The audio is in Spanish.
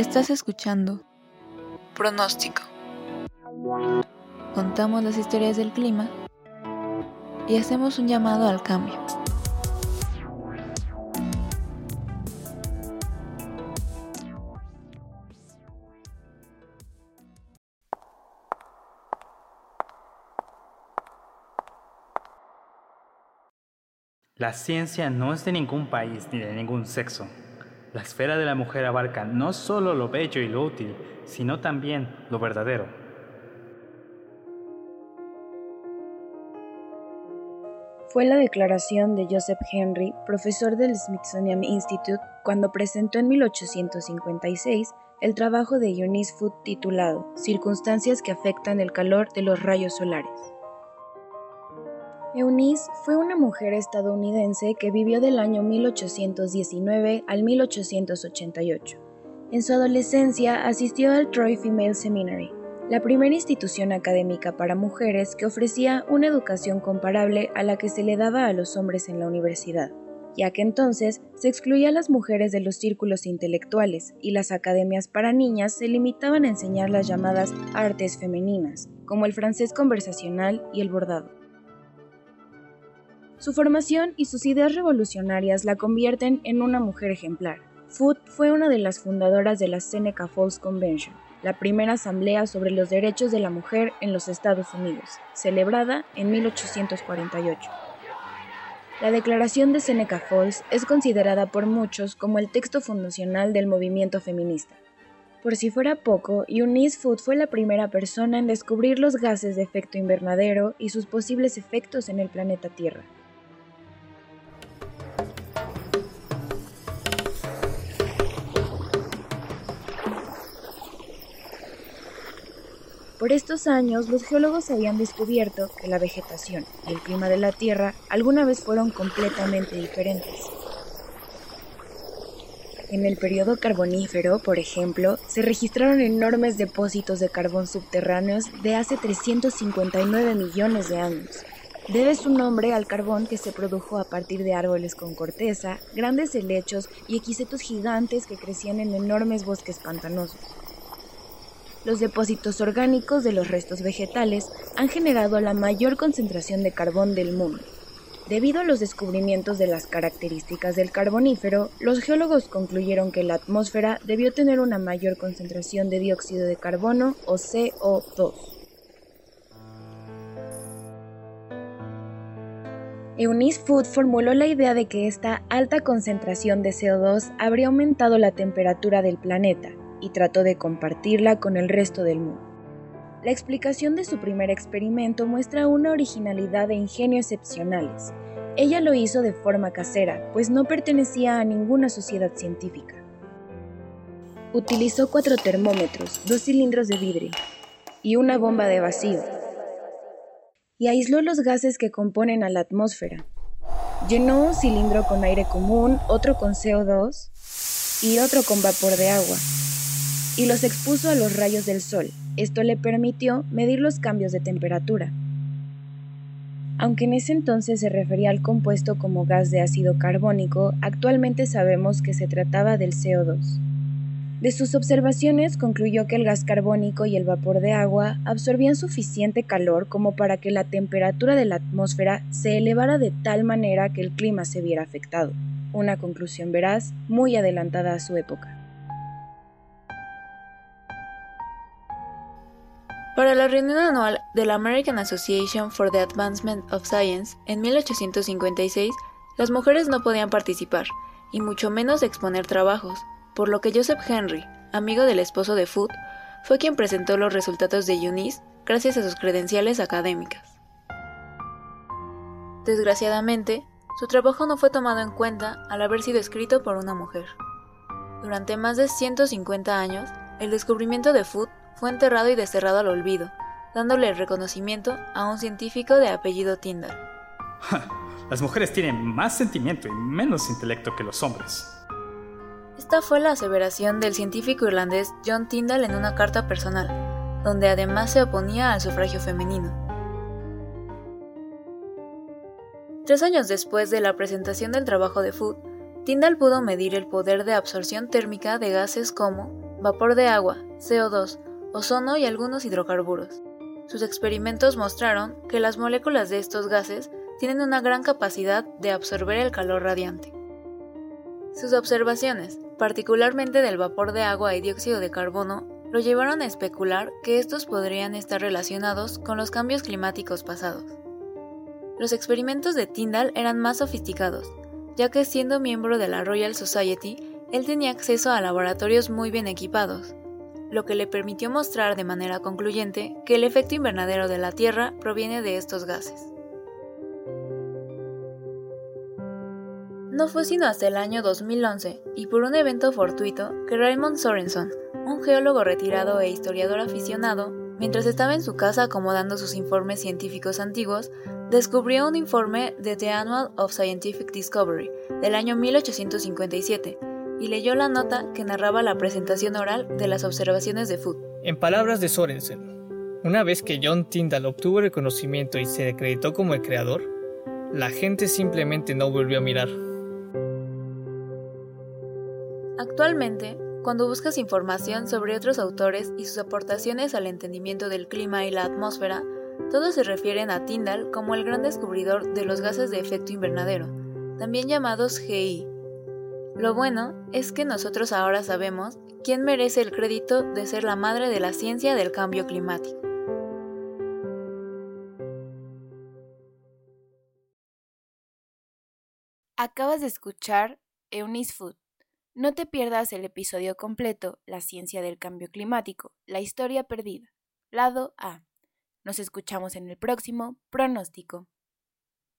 Estás escuchando Pronóstico. Contamos las historias del clima y hacemos un llamado al cambio. La ciencia no es de ningún país ni de ningún sexo. La esfera de la mujer abarca no solo lo bello y lo útil, sino también lo verdadero. Fue la declaración de Joseph Henry, profesor del Smithsonian Institute, cuando presentó en 1856 el trabajo de Eunice Foote titulado Circunstancias que afectan el calor de los rayos solares. Eunice fue una mujer estadounidense que vivió del año 1819 al 1888. En su adolescencia asistió al Troy Female Seminary, la primera institución académica para mujeres que ofrecía una educación comparable a la que se le daba a los hombres en la universidad, ya que entonces se excluía a las mujeres de los círculos intelectuales y las academias para niñas se limitaban a enseñar las llamadas artes femeninas, como el francés conversacional y el bordado. Su formación y sus ideas revolucionarias la convierten en una mujer ejemplar. Foote fue una de las fundadoras de la Seneca Falls Convention, la primera asamblea sobre los derechos de la mujer en los Estados Unidos, celebrada en 1848. La Declaración de Seneca Falls es considerada por muchos como el texto fundacional del movimiento feminista. Por si fuera poco, Eunice Foote fue la primera persona en descubrir los gases de efecto invernadero y sus posibles efectos en el planeta Tierra. Por estos años, los geólogos habían descubierto que la vegetación y el clima de la Tierra alguna vez fueron completamente diferentes. En el periodo carbonífero, por ejemplo, se registraron enormes depósitos de carbón subterráneos de hace 359 millones de años. Debe su nombre al carbón que se produjo a partir de árboles con corteza, grandes helechos y equisetos gigantes que crecían en enormes bosques pantanosos. Los depósitos orgánicos de los restos vegetales han generado la mayor concentración de carbón del mundo. Debido a los descubrimientos de las características del carbonífero, los geólogos concluyeron que la atmósfera debió tener una mayor concentración de dióxido de carbono o CO2. Eunice Food formuló la idea de que esta alta concentración de CO2 habría aumentado la temperatura del planeta, y trató de compartirla con el resto del mundo. La explicación de su primer experimento muestra una originalidad e ingenio excepcionales. Ella lo hizo de forma casera, pues no pertenecía a ninguna sociedad científica. Utilizó cuatro termómetros, dos cilindros de vidrio y una bomba de vacío, y aisló los gases que componen a la atmósfera. Llenó un cilindro con aire común, otro con CO2 y otro con vapor de agua y los expuso a los rayos del sol. Esto le permitió medir los cambios de temperatura. Aunque en ese entonces se refería al compuesto como gas de ácido carbónico, actualmente sabemos que se trataba del CO2. De sus observaciones concluyó que el gas carbónico y el vapor de agua absorbían suficiente calor como para que la temperatura de la atmósfera se elevara de tal manera que el clima se viera afectado. Una conclusión veraz muy adelantada a su época. Para la reunión anual de la American Association for the Advancement of Science en 1856, las mujeres no podían participar, y mucho menos exponer trabajos, por lo que Joseph Henry, amigo del esposo de Foote, fue quien presentó los resultados de Eunice gracias a sus credenciales académicas. Desgraciadamente, su trabajo no fue tomado en cuenta al haber sido escrito por una mujer. Durante más de 150 años, el descubrimiento de Foote fue enterrado y desterrado al olvido, dándole el reconocimiento a un científico de apellido Tyndall. Las mujeres tienen más sentimiento y menos intelecto que los hombres. Esta fue la aseveración del científico irlandés John Tyndall en una carta personal, donde además se oponía al sufragio femenino. Tres años después de la presentación del trabajo de Food, Tyndall pudo medir el poder de absorción térmica de gases como vapor de agua, CO2, ozono y algunos hidrocarburos. Sus experimentos mostraron que las moléculas de estos gases tienen una gran capacidad de absorber el calor radiante. Sus observaciones, particularmente del vapor de agua y dióxido de carbono, lo llevaron a especular que estos podrían estar relacionados con los cambios climáticos pasados. Los experimentos de Tyndall eran más sofisticados, ya que siendo miembro de la Royal Society, él tenía acceso a laboratorios muy bien equipados, lo que le permitió mostrar de manera concluyente que el efecto invernadero de la Tierra proviene de estos gases. No fue sino hasta el año 2011, y por un evento fortuito, que Raymond Sorenson, un geólogo retirado e historiador aficionado, mientras estaba en su casa acomodando sus informes científicos antiguos, descubrió un informe de The Annual of Scientific Discovery del año 1857 y leyó la nota que narraba la presentación oral de las observaciones de Food. En palabras de Sorensen, una vez que John Tyndall obtuvo reconocimiento y se acreditó como el creador, la gente simplemente no volvió a mirar. Actualmente, cuando buscas información sobre otros autores y sus aportaciones al entendimiento del clima y la atmósfera, todos se refieren a Tyndall como el gran descubridor de los gases de efecto invernadero, también llamados GI. Lo bueno es que nosotros ahora sabemos quién merece el crédito de ser la madre de la ciencia del cambio climático. Acabas de escuchar Eunice Food no te pierdas el episodio completo, La ciencia del cambio climático, la historia perdida. Lado A. Nos escuchamos en el próximo pronóstico.